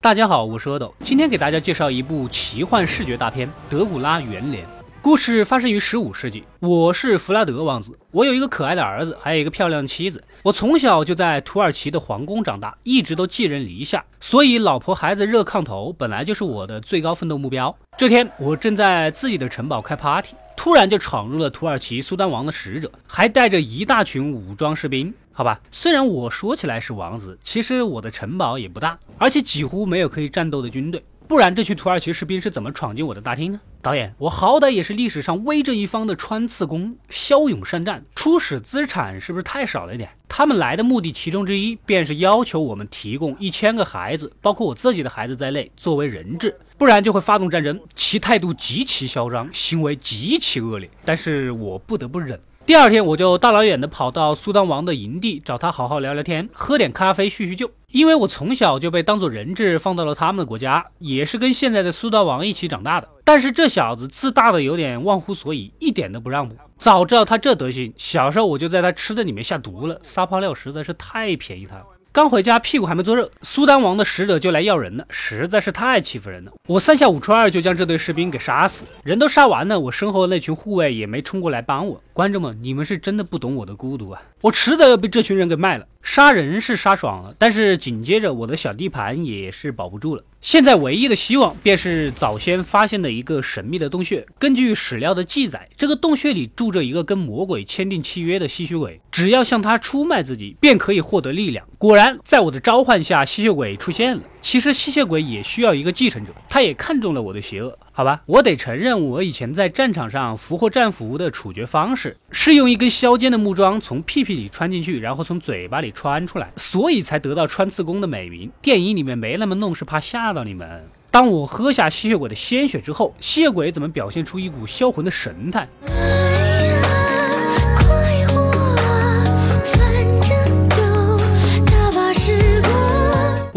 大家好，我是阿斗，今天给大家介绍一部奇幻视觉大片《德古拉元年》。故事发生于十五世纪，我是弗拉德王子，我有一个可爱的儿子，还有一个漂亮的妻子。我从小就在土耳其的皇宫长大，一直都寄人篱下，所以老婆孩子热炕头本来就是我的最高奋斗目标。这天，我正在自己的城堡开 party，突然就闯入了土耳其苏丹王的使者，还带着一大群武装士兵。好吧，虽然我说起来是王子，其实我的城堡也不大，而且几乎没有可以战斗的军队，不然这群土耳其士兵是怎么闯进我的大厅呢？导演，我好歹也是历史上威震一方的穿刺工，骁勇善战，初始资产是不是太少了一点？他们来的目的其中之一，便是要求我们提供一千个孩子，包括我自己的孩子在内，作为人质，不然就会发动战争。其态度极其嚣张，行为极其恶劣，但是我不得不忍。第二天，我就大老远的跑到苏丹王的营地，找他好好聊聊天，喝点咖啡叙叙旧。因为我从小就被当做人质放到了他们的国家，也是跟现在的苏丹王一起长大的。但是这小子自大的有点忘乎所以，一点都不让步。早知道他这德行，小时候我就在他吃的里面下毒了。撒泡尿实在是太便宜他了。刚回家，屁股还没坐热，苏丹王的使者就来要人了，实在是太欺负人了。我三下五除二就将这队士兵给杀死，人都杀完了，我身后的那群护卫也没冲过来帮我。观众们，你们是真的不懂我的孤独啊！我迟早要被这群人给卖了。杀人是杀爽了，但是紧接着我的小地盘也是保不住了。现在唯一的希望便是早先发现的一个神秘的洞穴。根据史料的记载，这个洞穴里住着一个跟魔鬼签订契约的吸血鬼，只要向他出卖自己，便可以获得力量。果然，在我的召唤下，吸血鬼出现了。其实吸血鬼也需要一个继承者，他也看中了我的邪恶。好吧，我得承认，我以前在战场上俘获战俘的处决方式是用一根削尖的木桩从屁屁里穿进去，然后从嘴巴里穿出来，所以才得到穿刺工的美名。电影里面没那么弄，是怕吓到你们。当我喝下吸血鬼的鲜血之后，吸血鬼怎么表现出一股销魂的神态？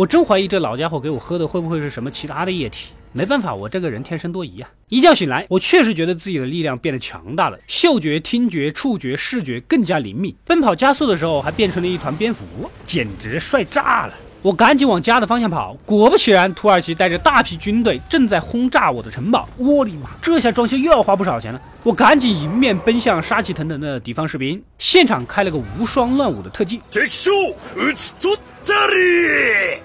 我真怀疑这老家伙给我喝的会不会是什么其他的液体？没办法，我这个人天生多疑啊！一觉醒来，我确实觉得自己的力量变得强大了，嗅觉、听觉、触觉、视觉更加灵敏，奔跑加速的时候还变成了一团蝙蝠，简直帅炸了！我赶紧往家的方向跑，果不其然，土耳其带着大批军队正在轰炸我的城堡。我的妈，这下装修又要花不少钱了！我赶紧迎面奔向杀气腾腾的敌方士兵，现场开了个无双乱舞的特技，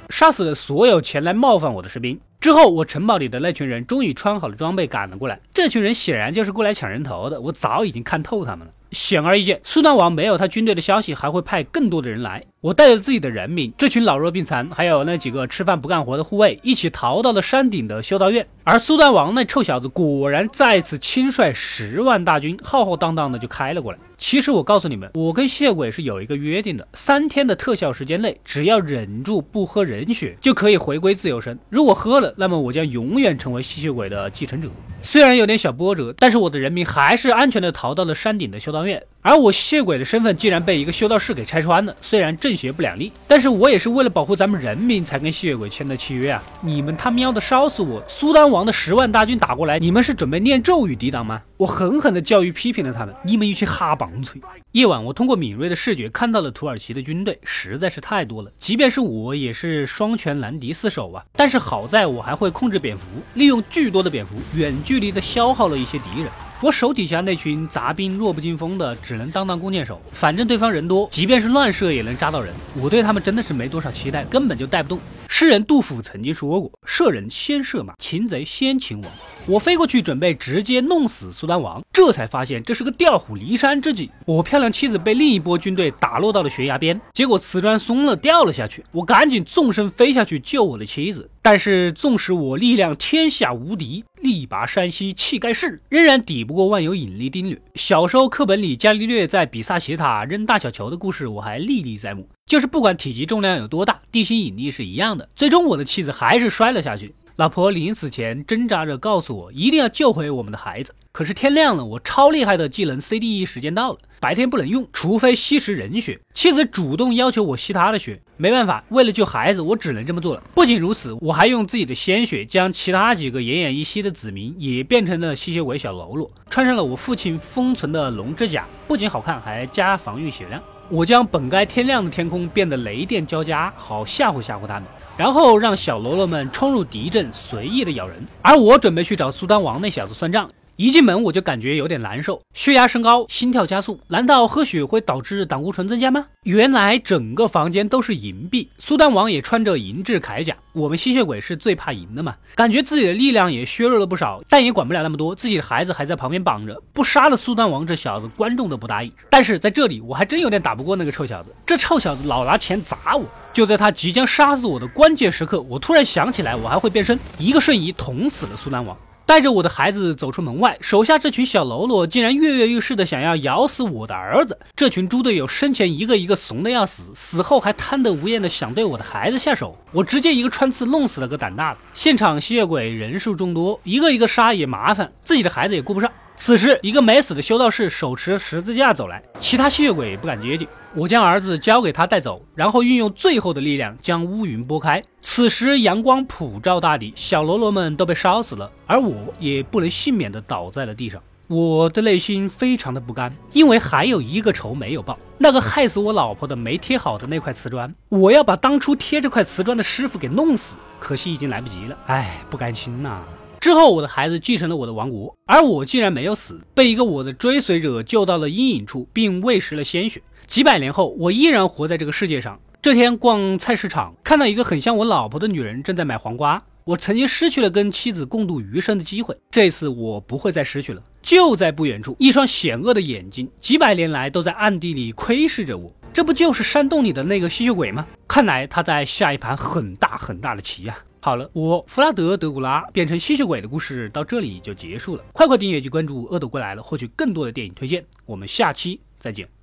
杀死了所有前来冒犯我的士兵。之后，我城堡里的那群人终于穿好了装备赶了过来。这群人显然就是过来抢人头的，我早已经看透他们了。显而易见，苏丹王没有他军队的消息，还会派更多的人来。我带着自己的人民，这群老弱病残，还有那几个吃饭不干活的护卫，一起逃到了山顶的修道院。而苏丹王那臭小子果然再次亲率十万大军，浩浩荡荡的就开了过来。其实我告诉你们，我跟吸血鬼是有一个约定的，三天的特效时间内，只要忍住不喝人血，就可以回归自由身。如果喝了，那么我将永远成为吸血鬼的继承者。虽然有点小波折，但是我的人民还是安全的逃到了山顶的修道院。而我吸血鬼的身份竟然被一个修道士给拆穿了。虽然正邪不两立，但是我也是为了保护咱们人民才跟吸血鬼签的契约啊！你们他喵的烧死我！苏丹王的十万大军打过来，你们是准备念咒语抵挡吗？我狠狠的教育批评了他们，你们一群哈棒槌！夜晚，我通过敏锐的视觉看到了土耳其的军队实在是太多了，即便是我也是双拳难敌四手啊！但是好在我还会控制蝙蝠，利用巨多的蝙蝠远距离的消耗了一些敌人。我手底下那群杂兵弱不禁风的，只能当当弓箭手。反正对方人多，即便是乱射也能扎到人。我对他们真的是没多少期待，根本就带不动。诗人杜甫曾经说过：“射人先射马，擒贼先擒王。”我飞过去准备直接弄死苏丹王，这才发现这是个调虎离山之计。我漂亮妻子被另一波军队打落到了悬崖边，结果瓷砖松了掉了下去。我赶紧纵身飞下去救我的妻子，但是纵使我力量天下无敌。力拔山兮气盖世，仍然抵不过万有引力定律。小时候课本里伽利略在比萨斜塔扔大小球的故事，我还历历在目。就是不管体积重量有多大，地心引力是一样的。最终我的妻子还是摔了下去。老婆临死前挣扎着告诉我，一定要救回我们的孩子。可是天亮了，我超厉害的技能 CDE 时间到了，白天不能用，除非吸食人血。妻子主动要求我吸她的血，没办法，为了救孩子，我只能这么做了。不仅如此，我还用自己的鲜血将其他几个奄奄一息的子民也变成了吸血鬼小喽啰，穿上了我父亲封存的龙之甲，不仅好看，还加防御血量。我将本该天亮的天空变得雷电交加，好吓唬吓唬他们，然后让小喽啰们冲入敌阵，随意的咬人。而我准备去找苏丹王那小子算账。一进门我就感觉有点难受，血压升高，心跳加速。难道喝血会导致胆固醇增加吗？原来整个房间都是银币，苏丹王也穿着银质铠甲。我们吸血鬼是最怕银的嘛，感觉自己的力量也削弱了不少，但也管不了那么多。自己的孩子还在旁边绑着，不杀了苏丹王这小子，观众都不答应。但是在这里，我还真有点打不过那个臭小子。这臭小子老拿钱砸我。就在他即将杀死我的关键时刻，我突然想起来，我还会变身，一个瞬移捅死了苏丹王。带着我的孩子走出门外，手下这群小喽啰竟然跃跃欲试的想要咬死我的儿子。这群猪队友生前一个一个怂的要死，死后还贪得无厌的想对我的孩子下手，我直接一个穿刺弄死了个胆大的。现场吸血鬼人数众多，一个一个杀也麻烦，自己的孩子也顾不上。此时，一个没死的修道士手持十字架走来，其他吸血鬼不敢接近。我将儿子交给他带走，然后运用最后的力量将乌云拨开。此时阳光普照大地，小喽啰们都被烧死了，而我也不能幸免的倒在了地上。我的内心非常的不甘，因为还有一个仇没有报，那个害死我老婆的没贴好的那块瓷砖，我要把当初贴这块瓷砖的师傅给弄死。可惜已经来不及了，唉，不甘心呐。之后，我的孩子继承了我的王国，而我竟然没有死，被一个我的追随者救到了阴影处，并喂食了鲜血。几百年后，我依然活在这个世界上。这天逛菜市场，看到一个很像我老婆的女人正在买黄瓜。我曾经失去了跟妻子共度余生的机会，这次我不会再失去了。就在不远处，一双险恶的眼睛，几百年来都在暗地里窥视着我。这不就是山洞里的那个吸血鬼吗？看来他在下一盘很大很大的棋呀。好了，我弗拉德·德古拉变成吸血鬼的故事到这里就结束了。快快订阅及关注《恶斗归来了》，获取更多的电影推荐。我们下期再见。